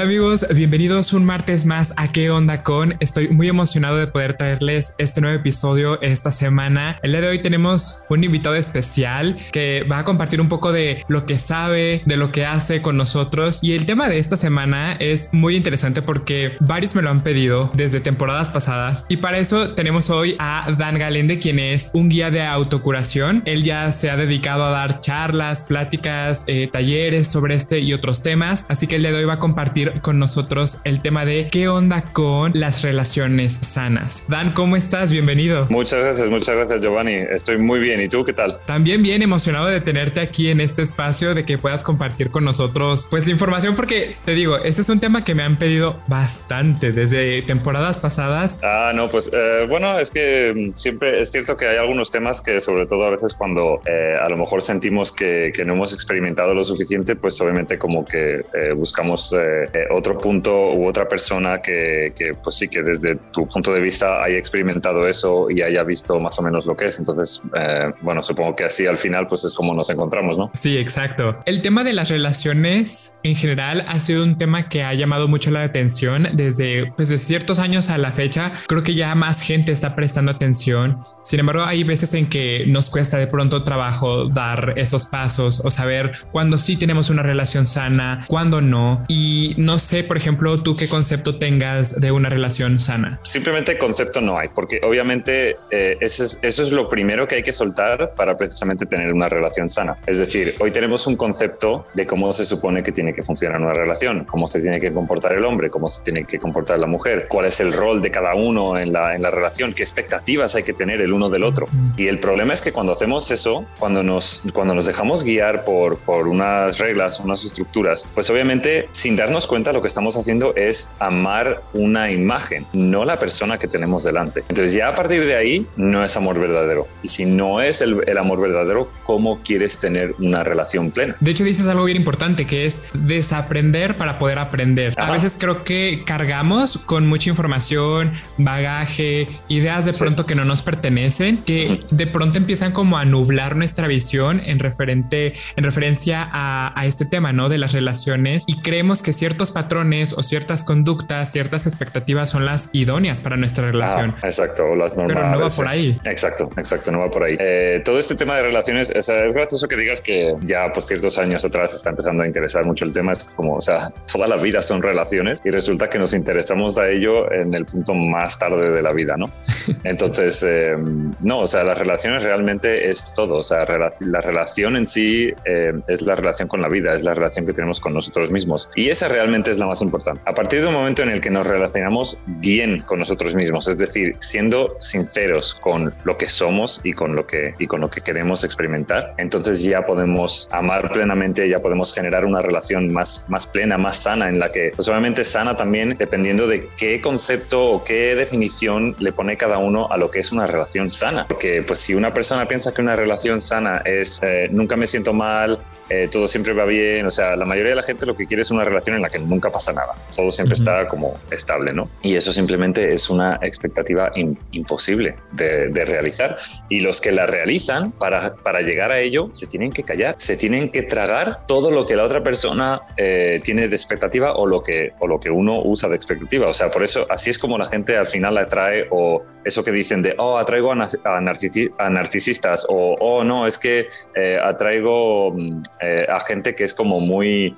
Hola amigos, bienvenidos un martes más a ¿Qué onda con? Estoy muy emocionado de poder traerles este nuevo episodio esta semana. El día de hoy tenemos un invitado especial que va a compartir un poco de lo que sabe, de lo que hace con nosotros. Y el tema de esta semana es muy interesante porque varios me lo han pedido desde temporadas pasadas. Y para eso tenemos hoy a Dan Galende, quien es un guía de autocuración. Él ya se ha dedicado a dar charlas, pláticas, eh, talleres sobre este y otros temas. Así que el día de hoy va a compartir con nosotros el tema de qué onda con las relaciones sanas. Dan, ¿cómo estás? Bienvenido. Muchas gracias, muchas gracias Giovanni. Estoy muy bien. ¿Y tú qué tal? También bien emocionado de tenerte aquí en este espacio, de que puedas compartir con nosotros pues la información, porque te digo, este es un tema que me han pedido bastante desde temporadas pasadas. Ah, no, pues eh, bueno, es que mm, siempre es cierto que hay algunos temas que sobre todo a veces cuando eh, a lo mejor sentimos que, que, no hemos experimentado lo suficiente, pues obviamente como que eh, buscamos eh, otro punto u otra persona que, que, pues sí, que desde tu punto de vista haya experimentado eso y haya visto más o menos lo que es. Entonces, eh, bueno, supongo que así al final pues es como nos encontramos, ¿no? Sí, exacto. El tema de las relaciones en general ha sido un tema que ha llamado mucho la atención desde pues de ciertos años a la fecha. Creo que ya más gente está prestando atención. Sin embargo, hay veces en que nos cuesta de pronto trabajo dar esos pasos o saber cuándo sí tenemos una relación sana, cuándo no. Y no sé, por ejemplo, tú qué concepto tengas de una relación sana. Simplemente concepto no hay, porque obviamente eh, eso, es, eso es lo primero que hay que soltar para precisamente tener una relación sana. Es decir, hoy tenemos un concepto de cómo se supone que tiene que funcionar una relación, cómo se tiene que comportar el hombre, cómo se tiene que comportar la mujer, cuál es el rol de cada uno en la, en la relación, qué expectativas hay que tener el uno del otro. Y el problema es que cuando hacemos eso, cuando nos, cuando nos dejamos guiar por, por unas reglas, unas estructuras, pues obviamente sin darnos cuenta lo que estamos haciendo es amar una imagen, no la persona que tenemos delante. Entonces ya a partir de ahí no es amor verdadero. Y si no es el, el amor verdadero, ¿cómo quieres tener una relación plena? De hecho dices algo bien importante que es desaprender para poder aprender. Ajá. A veces creo que cargamos con mucha información, bagaje, ideas de pronto sí. que no nos pertenecen, que uh -huh. de pronto empiezan como a nublar nuestra visión en referente, en referencia a, a este tema, ¿no? De las relaciones y creemos que ciertos patrones o ciertas conductas, ciertas expectativas son las idóneas para nuestra relación. Ah, exacto, o las normales. Pero no va por ahí. Exacto, exacto, no va por ahí. Eh, todo este tema de relaciones, o sea, es gracioso que digas que ya pues ciertos años atrás está empezando a interesar mucho el tema, es como, o sea, toda la vida son relaciones y resulta que nos interesamos a ello en el punto más tarde de la vida, ¿no? Entonces, eh, no, o sea, las relaciones realmente es todo, o sea, la relación en sí eh, es la relación con la vida, es la relación que tenemos con nosotros mismos y esa realmente es la más importante. A partir de un momento en el que nos relacionamos bien con nosotros mismos, es decir, siendo sinceros con lo que somos y con lo que, y con lo que queremos experimentar, entonces ya podemos amar plenamente, ya podemos generar una relación más, más plena, más sana, en la que pues sana también dependiendo de qué concepto o qué definición le pone cada uno a lo que es una relación sana. Porque pues si una persona piensa que una relación sana es eh, nunca me siento mal, eh, todo siempre va bien, o sea, la mayoría de la gente lo que quiere es una relación en la que nunca pasa nada, todo siempre uh -huh. está como estable, ¿no? Y eso simplemente es una expectativa in, imposible de, de, realizar. Y los que la realizan, para, para, llegar a ello, se tienen que callar, se tienen que tragar todo lo que la otra persona eh, tiene de expectativa o lo, que, o lo que uno usa de expectativa. O sea, por eso, así es como la gente al final la atrae, o eso que dicen de, oh, atraigo a, a, a narcisistas, o, oh, no, es que eh, atraigo mm, eh, a gente que es como muy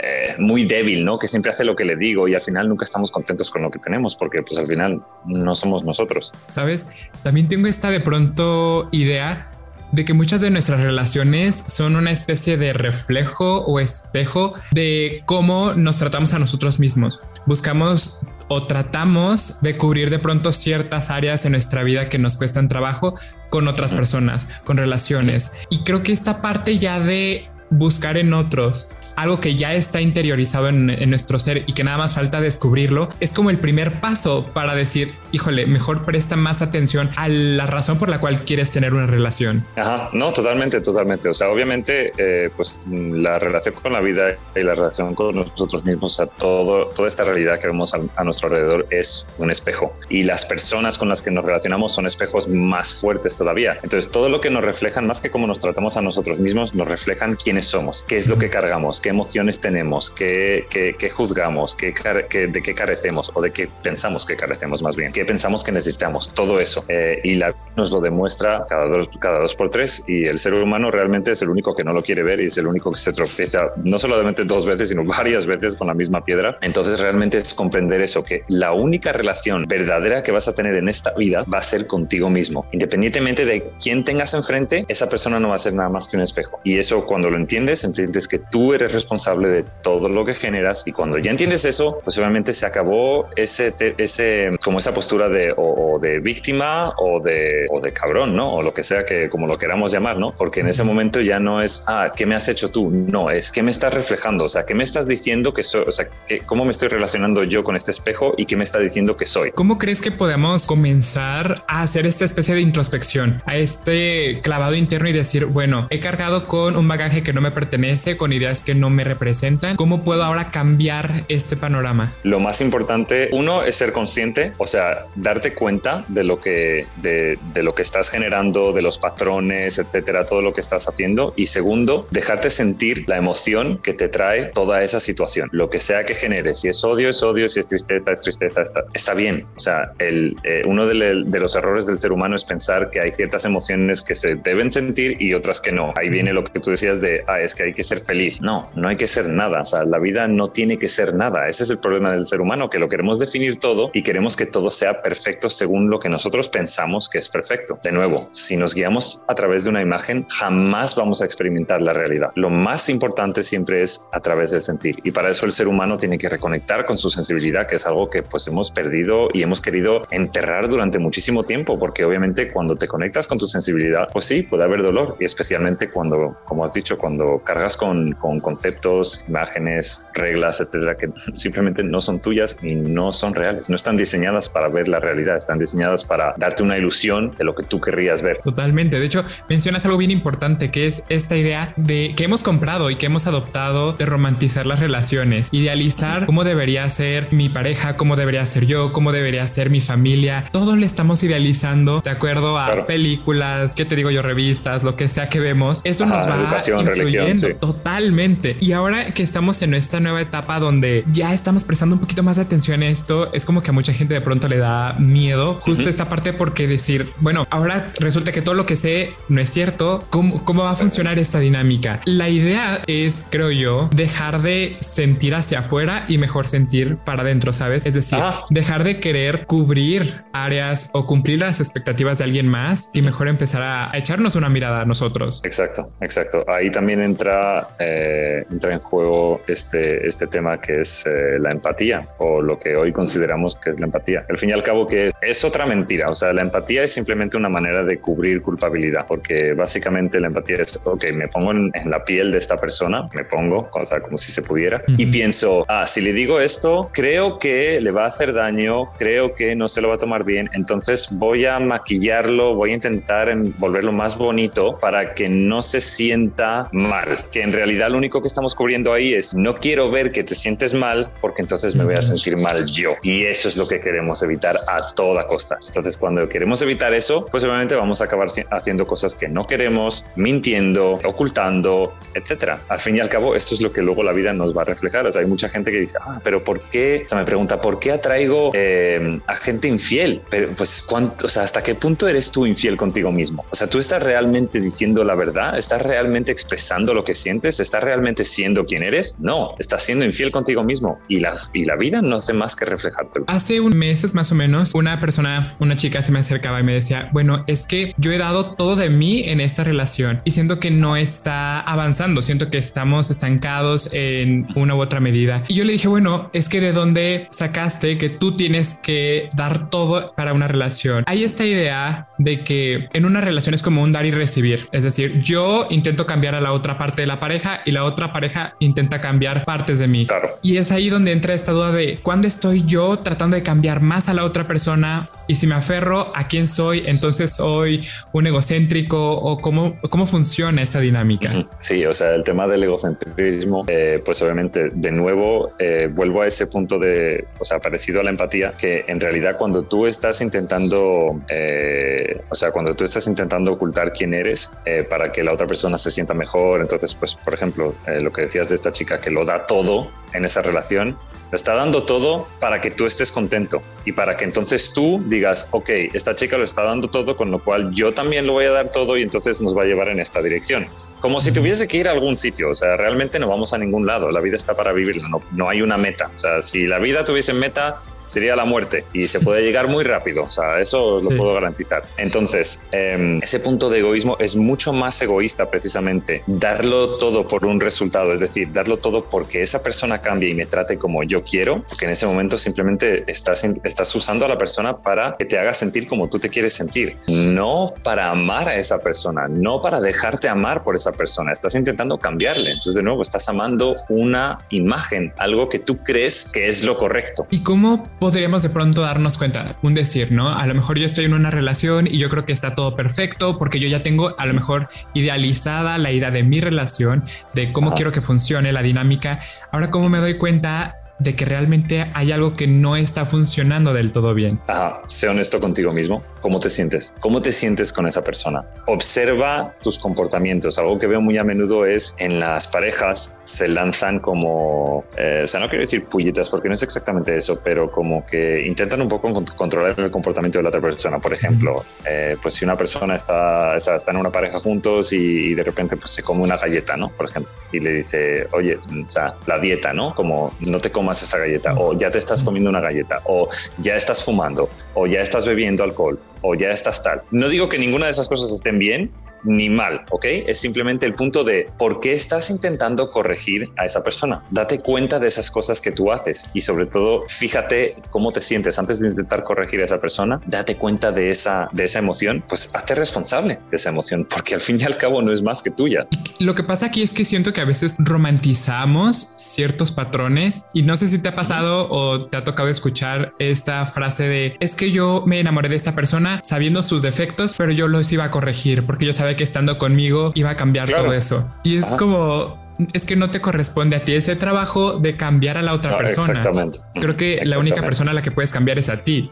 eh, muy débil, ¿no? Que siempre hace lo que le digo y al final nunca estamos contentos con lo que tenemos porque pues al final no somos nosotros. Sabes, también tengo esta de pronto idea de que muchas de nuestras relaciones son una especie de reflejo o espejo de cómo nos tratamos a nosotros mismos. Buscamos o tratamos de cubrir de pronto ciertas áreas en nuestra vida que nos cuestan trabajo con otras personas, con relaciones. Y creo que esta parte ya de buscar en otros algo que ya está interiorizado en, nuestro ser y que nada más falta descubrirlo, es como el primer paso para decir, híjole, mejor presta más atención a la razón por la cual quieres tener una relación. Ajá, no, totalmente, totalmente. O sea, obviamente, eh, pues la relación con la vida y la relación con nosotros mismos, o sea, todo, toda esta realidad que vemos a, a nuestro alrededor es un espejo y las personas con las que nos relacionamos son espejos más fuertes todavía. Entonces, todo lo que nos reflejan, más que cómo nos tratamos a nosotros mismos, nos reflejan quiénes somos, qué es lo que cargamos, qué emociones tenemos, qué, qué, juzgamos, qué, de qué carecemos o de qué pensamos que carecemos más bien, qué pensamos que necesitamos, todo eso. Eh, y la nos lo demuestra cada dos, cada dos por tres y el ser humano realmente es el único que no lo quiere ver y es el único que se tropieza no solamente dos veces, sino varias veces con la misma piedra. Entonces realmente es comprender eso, que la única relación verdadera que vas a tener en esta vida va a ser contigo mismo. Independientemente de quién tengas enfrente, esa persona no va a ser nada más que un espejo. Y eso cuando lo entiendes, entiendes que tú eres responsable de todo lo que generas y cuando ya entiendes eso, pues obviamente se acabó ese, ese como esa postura de o de víctima o de o de cabrón, ¿no? O lo que sea que como lo queramos llamar, ¿no? Porque en ese momento ya no es, ah, ¿qué me has hecho tú? No, es ¿qué me estás reflejando? O sea, ¿qué me estás diciendo que soy? O sea, ¿cómo me estoy relacionando yo con este espejo y qué me está diciendo que soy? ¿Cómo crees que podemos comenzar a hacer esta especie de introspección, a este clavado interno y decir, bueno, he cargado con un bagaje que no me pertenece, con ideas que no me representan, ¿cómo puedo ahora cambiar este panorama? Lo más importante, uno, es ser consciente, o sea, darte cuenta de lo que, de, lo que estás generando, de los patrones, etcétera, todo lo que estás haciendo. Y segundo, dejarte sentir la emoción que te trae toda esa situación. Lo que sea que genere, si es odio, es odio, si es tristeza, es tristeza, está, bien. O sea, el, eh, uno de, de, los errores del ser humano es pensar que hay ciertas emociones que se deben sentir y otras que no. Ahí viene lo que tú decías de, ah, es que hay que ser feliz. No, no hay que ser nada. O sea, la vida no tiene que ser nada. Ese es el problema del ser humano, que lo queremos definir todo y queremos que todo sea perfecto según lo que nosotros pensamos que es perfecto. De nuevo, si nos guiamos a través de una imagen, jamás vamos a experimentar la realidad. Lo más importante siempre es a través del sentir. Y para eso el ser humano tiene que reconectar con su sensibilidad, que es algo que pues hemos perdido y hemos querido enterrar durante muchísimo tiempo, porque obviamente cuando te conectas con tu sensibilidad, pues sí, puede haber dolor. Y especialmente cuando, como has dicho, cuando cargas con, con conceptos, imágenes, reglas, etcétera, que simplemente no son tuyas y no son reales. No están diseñadas para ver la realidad, están diseñadas para darte una ilusión de lo que tú querrías ver. Totalmente. De hecho, mencionas algo bien importante que es esta idea de que hemos comprado y que hemos adoptado de romantizar las relaciones, idealizar cómo debería ser mi pareja, cómo debería ser yo, cómo debería ser mi familia. Todo le estamos idealizando de acuerdo a películas, qué te digo yo, revistas, lo que sea que vemos. Eso nos va educación, influyendo totalmente. Y ahora que estamos en esta nueva etapa donde ya estamos prestando un poquito más de atención a esto, es como que a mucha gente de pronto le da miedo justo esta parte porque decir, bueno, ahora resulta que todo lo que sé no es cierto. ¿Cómo, cómo va a funcionar esta dinámica? La idea es, creo yo, dejar de sentir hacia afuera y mejor sentir para adentro, ¿sabes? Es decir, ah. dejar de querer cubrir áreas o cumplir las expectativas de alguien más y mejor empezar a, echarnos una mirada a nosotros. Exacto, exacto. Ahí también entra, eh, entra en juego este, este tema que es eh, la empatía o lo que hoy consideramos que es la empatía. Al fin y al cabo que es, es otra mentira. O sea, la empatía es simplemente una manera de cubrir culpabilidad, porque básicamente la empatía es, ok, me pongo en, la piel de esta persona, me pongo, o sea, como si se pudiera, y pienso, ah, si le digo esto, creo que le va a hacer daño, creo que no se lo va a tomar bien, entonces voy a maquillarlo, voy a intentar volverlo más bonito para que no se sienta mal, que en realidad lo único que estamos cubriendo ahí es, no quiero ver que te sientes mal, porque entonces me voy a sentir mal yo, y eso es lo que queremos evitar a toda costa. Entonces, cuando queremos evitar eso, pues obviamente vamos a acabar haciendo cosas que no queremos, mintiendo, ocultando, etcétera. Al fin y al cabo, esto es lo que luego la vida nos va a reflejar. O sea, hay mucha gente que dice, ah, pero ¿por qué? O sea, me pregunta, ¿por qué atraigo eh, a gente infiel? Pero, pues, ¿cuánto, o sea, ¿hasta qué punto eres tú infiel contigo mismo? O sea, ¿tú estás realmente diciendo la verdad? ¿Estás realmente expresando lo que sientes? ¿Estás realmente siendo quien eres? No, estás siendo infiel contigo mismo y la, y la vida no hace más que reflejártelo. Hace un mes más o menos, una persona, una chica se me acercaba y me decía, bueno, es que yo he dado todo de mí en esta relación y siento que no está avanzando, siento que estamos estancados en una u otra medida. Y yo le dije, bueno, es que de dónde sacaste que tú tienes que dar todo para una relación. Hay esta idea de que en una relación es como un dar y recibir, es decir, yo intento cambiar a la otra parte de la pareja y la otra pareja intenta cambiar partes de mí. Y es ahí donde entra esta duda de cuándo estoy yo tratando de cambiar más a la otra persona Y si me aferro a quién soy, entonces soy un egocéntrico o cómo, cómo funciona esta dinámica. Sí, o sea, el tema del egocentrismo, eh, pues obviamente de nuevo eh, vuelvo a ese punto de, o sea, parecido a la empatía, que en realidad cuando tú estás intentando, eh, o sea, cuando tú estás intentando ocultar quién eres para que la otra persona se sienta mejor, entonces, pues, por ejemplo, lo que decías de esta chica que lo da todo en esa relación, lo está dando todo para que tú estés contento y para que entonces tú digas, ok, esta chica lo está dando todo, con lo cual yo también lo voy a dar todo y entonces nos va a llevar en esta dirección. Como si tuviese que ir a algún sitio, o sea, realmente no vamos a ningún lado, la vida está para vivirla, no, no hay una meta. O sea, si la vida tuviese meta, sería la muerte y se puede llegar muy rápido, o sea, eso lo puedo garantizar. Entonces, em, ese punto de egoísmo es mucho más egoísta precisamente, darlo todo por un resultado, es decir, darlo todo porque esa persona cambie y me trate como yo quiero, porque en ese momento simplemente estás, estás usando a la persona para que te haga sentir como tú te quieres sentir, no para amar a esa persona, no para dejarte amar por esa persona, estás intentando cambiarle, entonces de nuevo estás amando una imagen, algo que tú crees que es lo correcto. ¿Y cómo podríamos de pronto darnos cuenta, un decir, ¿no? A lo mejor yo estoy en una relación y yo creo que está todo perfecto porque yo ya tengo a lo mejor idealizada la idea de mi relación, de cómo quiero que funcione la dinámica. Ahora, ¿cómo me doy cuenta de que realmente hay algo que no está funcionando del todo bien. Ajá, sé honesto contigo mismo. ¿Cómo te sientes? ¿Cómo te sientes con esa persona? Observa tus comportamientos. Algo que veo muy a menudo es en las parejas se lanzan como, eh, o sea, no quiero decir pullitas porque no es exactamente eso, pero como que intentan un poco controlar el comportamiento de la otra persona. Por ejemplo, eh, pues si una persona está, está, en una pareja juntos y, de repente pues se come una galleta, ¿no? Por ejemplo, y le dice, oye, o sea, la dieta, ¿no? Como no te comas esa galleta, o ya te estás comiendo una galleta, o ya estás fumando, o ya estás bebiendo alcohol, o ya estás tal. No digo que ninguna de esas cosas estén bien, ni mal, ¿ok? Es simplemente el punto de por qué estás intentando corregir a esa persona. Date cuenta de esas cosas que tú haces y sobre todo fíjate cómo te sientes antes de intentar corregir a esa persona. Date cuenta de esa, de esa emoción, pues hazte responsable de esa emoción porque al fin y al cabo no es más que tuya. Lo que pasa aquí es que siento que a veces romantizamos ciertos patrones y no sé si te ha pasado o te ha tocado escuchar esta frase de es que yo me enamoré de esta persona sabiendo sus defectos, pero yo los iba a corregir porque yo sabía que estando conmigo iba a cambiar todo eso. Y es como, es que no te corresponde a ti ese trabajo de cambiar a la otra persona. Exactamente. Creo que la única persona a la que puedes cambiar es a ti.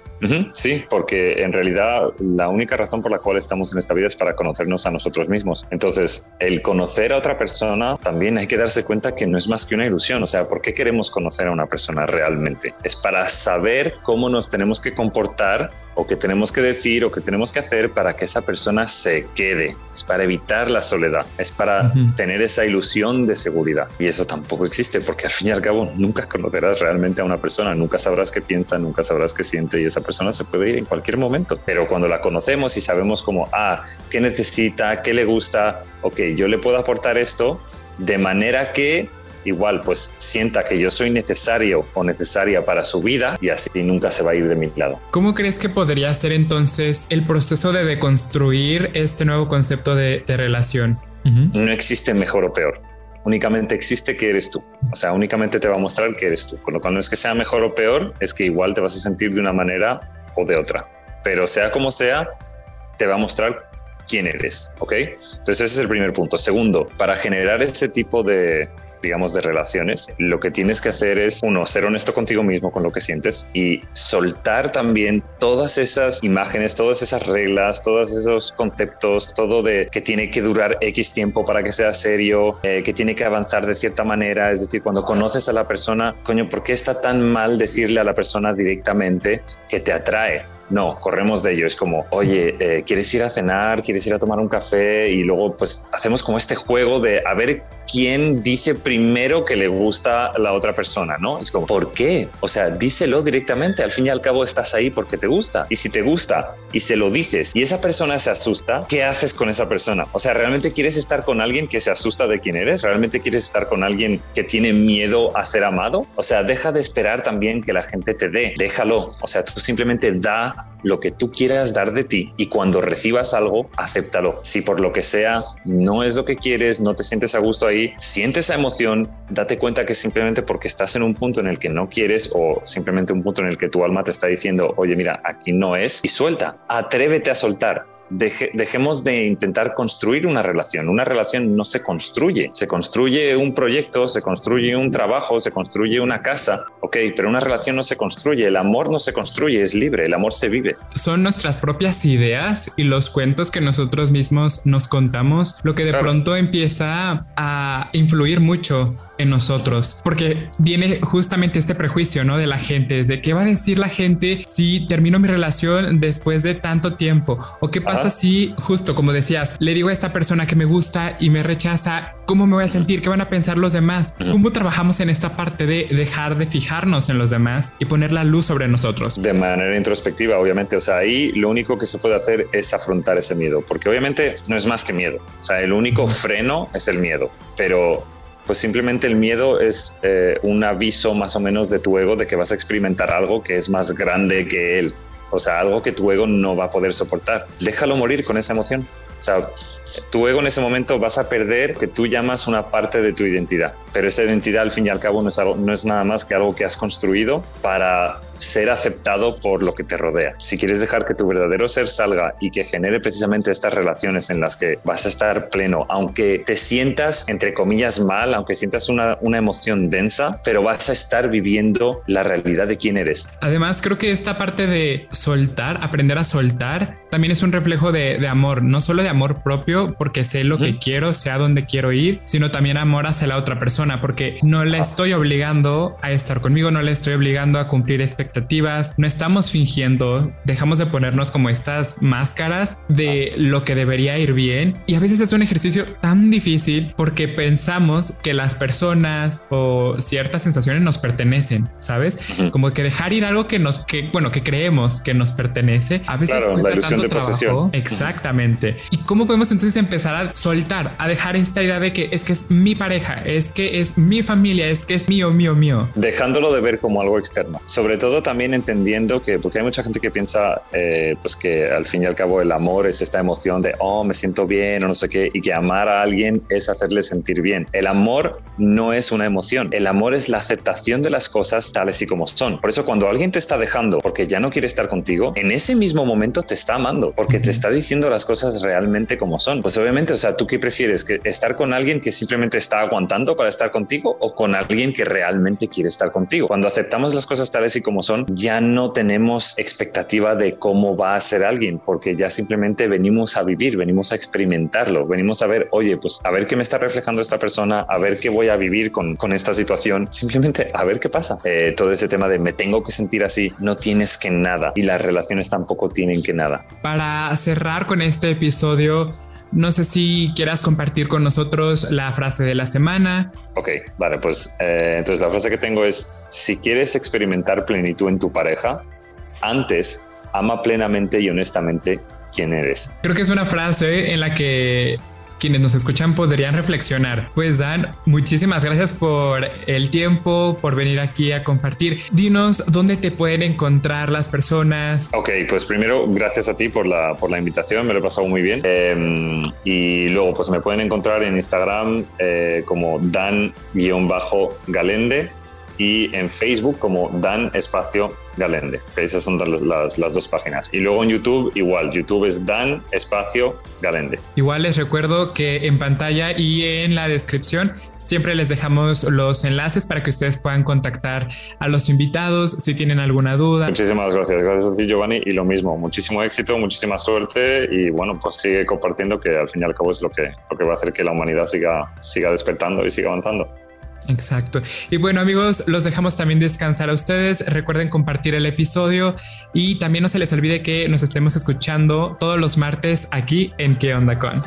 Sí, porque en realidad la única razón por la cual estamos en esta vida es para conocernos a nosotros mismos. Entonces, el conocer a otra persona también hay que darse cuenta que no es más que una ilusión. O sea, ¿por qué queremos conocer a una persona realmente? Es para saber cómo nos tenemos que comportar o qué tenemos que decir o qué tenemos que hacer para que esa persona se quede. Es para evitar la soledad. Es para tener esa ilusión de seguridad. Y eso tampoco existe porque al fin y al cabo nunca conocerás realmente a una persona. Nunca sabrás qué piensa, nunca sabrás qué siente y esa persona persona se puede ir en cualquier momento, pero cuando la conocemos y sabemos como, ah, qué necesita, qué le gusta, ok, yo le puedo aportar esto de manera que igual pues sienta que yo soy necesario o necesaria para su vida y así nunca se va a ir de mi lado. ¿Cómo crees que podría ser entonces el proceso de deconstruir este nuevo concepto de, relación? No existe mejor o peor. Únicamente existe que eres tú. O sea, únicamente te va a mostrar que eres tú. Con lo cual no es que sea mejor o peor, es que igual te vas a sentir de una manera o de otra. Pero sea como sea, te va a mostrar quién eres, ¿ok? Entonces ese es el primer punto. Segundo, para generar ese tipo de, digamos, de relaciones, lo que tienes que hacer es, uno, ser honesto contigo mismo con lo que sientes y soltar también todas esas imágenes, todas esas reglas, todos esos conceptos, todo de que tiene que durar X tiempo para que sea serio, eh, que tiene que avanzar de cierta manera. Es decir, cuando conoces a la persona, coño, ¿por qué está tan mal decirle a la persona directamente que te atrae? No, corremos de ello. Es como, oye, eh, ¿quieres ir a cenar? ¿Quieres ir a tomar un café? Y luego, pues, hacemos como este juego de a ver quién dice primero que le gusta la otra persona, ¿no? Es como, ¿por qué? O sea, díselo directamente. Al fin y al cabo estás ahí porque te gusta. Y si te gusta y se lo dices y esa persona se asusta, ¿qué haces con esa persona? O sea, ¿realmente quieres estar con alguien que se asusta de quién eres? ¿Realmente quieres estar con alguien que tiene miedo a ser amado? O sea, deja de esperar también que la gente te dé. Déjalo. O sea, tú simplemente da lo que tú quieras dar de ti y cuando recibas algo, acéptalo. Si por lo que sea no es lo que quieres, no te sientes a gusto ahí, ahí, siente esa emoción, date cuenta que simplemente porque estás en un punto en el que no quieres o simplemente un punto en el que tu alma te está diciendo, oye, mira, aquí no es, y suelta, atrévete a soltar dejemos de intentar construir una relación. Una relación no se construye. Se construye un proyecto, se construye un trabajo, se construye una casa. Ok, pero una relación no se construye. El amor no se construye, es libre. El amor se vive. Son nuestras propias ideas y los cuentos que nosotros mismos nos contamos lo que de pronto empieza a influir mucho en nosotros, porque viene justamente este prejuicio, ¿no? De la gente, es de qué va a decir la gente si termino mi relación después de tanto tiempo, o qué pasa si justo como decías, le digo a esta persona que me gusta y me rechaza, ¿cómo me voy a sentir? ¿Qué van a pensar los demás? ¿Cómo trabajamos en esta parte de dejar de fijarnos en los demás y poner la luz sobre nosotros? De manera introspectiva, obviamente, o sea, ahí lo único que se puede hacer es afrontar ese miedo, porque obviamente no es más que miedo, o sea, el único freno es el miedo, pero pues simplemente el miedo es eh, un aviso más o menos de tu ego de que vas a experimentar algo que es más grande que él. O sea, algo que tu ego no va a poder soportar. Déjalo morir con esa emoción. O sea, tu ego en ese momento vas a perder que tú llamas una parte de tu identidad. Pero esa identidad al fin y al cabo no es, no es nada más que algo que has construido para ser aceptado por lo que te rodea. Si quieres dejar que tu verdadero ser salga y que genere precisamente estas relaciones en las que vas a estar pleno, aunque te sientas, entre comillas, mal, aunque sientas una, una emoción densa, pero vas a estar viviendo la realidad de quién eres. Además, creo que esta parte de soltar, aprender a soltar, también es un reflejo de, de amor, no solo de amor propio, porque sé lo que quiero, sé a dónde quiero ir, sino también amor hacia la otra persona, porque no le estoy obligando a estar conmigo, no le estoy obligando a cumplir expectativas no estamos fingiendo, dejamos de ponernos como estas máscaras de lo que debería ir bien y a veces es un ejercicio tan difícil porque pensamos que las personas o ciertas sensaciones nos pertenecen, ¿sabes? Como que dejar ir algo que nos, que bueno, que creemos que nos pertenece, a veces cuesta tanto trabajo. Exactamente. ¿Y cómo podemos entonces empezar a soltar, a dejar esta idea de que es que es mi pareja, es que es mi familia, es que es mío, mío, mío? Dejándolo de ver como algo externo. Sobre todo también entendiendo que, porque hay mucha gente que piensa, eh, pues que al fin y al cabo el amor es esta emoción de, oh, me siento bien o no sé qué, y que amar a alguien es hacerle sentir bien. El amor no es una emoción, el amor es la aceptación de las cosas tales y como son. Por eso cuando alguien te está dejando porque ya no quiere estar contigo, en ese mismo momento te está amando, porque te está diciendo las cosas realmente como son. Pues obviamente, o sea, ¿tú qué prefieres? ¿Que ¿Estar con alguien que simplemente está aguantando para estar contigo o con alguien que realmente quiere estar contigo? Cuando aceptamos las cosas tales y como son, ya no tenemos expectativa de cómo va a ser alguien, porque ya simplemente venimos a vivir, venimos a experimentarlo, venimos a ver, oye, pues a ver qué me está reflejando esta persona, a ver qué voy a vivir con, con esta situación, simplemente a ver qué pasa. Eh, todo ese tema de me tengo que sentir así, no tienes que nada y las relaciones tampoco tienen que nada. Para cerrar con este episodio, no sé si quieras compartir con nosotros la frase de la semana. Ok, vale, pues eh, entonces la frase que tengo es, si quieres experimentar plenitud en tu pareja, antes ama plenamente y honestamente quién eres. Creo que es una frase en la que quienes nos escuchan podrían reflexionar. Pues Dan, muchísimas gracias por el tiempo, por venir aquí a compartir. Dinos dónde te pueden encontrar las personas. Ok, pues primero gracias a ti por la, por la invitación, me lo he pasado muy bien. Em, y luego pues me pueden encontrar en Instagram eh, como Dan-Galende y en Facebook como Dan Espacio Galende. Esas son las, las, dos páginas. Y luego en YouTube, igual, YouTube es Dan Espacio Galende. Igual les recuerdo que en pantalla y en la descripción siempre les dejamos los enlaces para que ustedes puedan contactar a los invitados si tienen alguna duda. Muchísimas gracias. Gracias a ti, Giovanni. Y lo mismo, muchísimo éxito, muchísima suerte y bueno, pues sigue compartiendo que al fin y al cabo es lo que, lo que va a hacer que la humanidad siga, siga despertando y siga avanzando. Exacto. Y bueno amigos, los dejamos también descansar a ustedes. Recuerden compartir el episodio y también no se les olvide que nos estemos escuchando todos los martes aquí en ¿Qué onda con?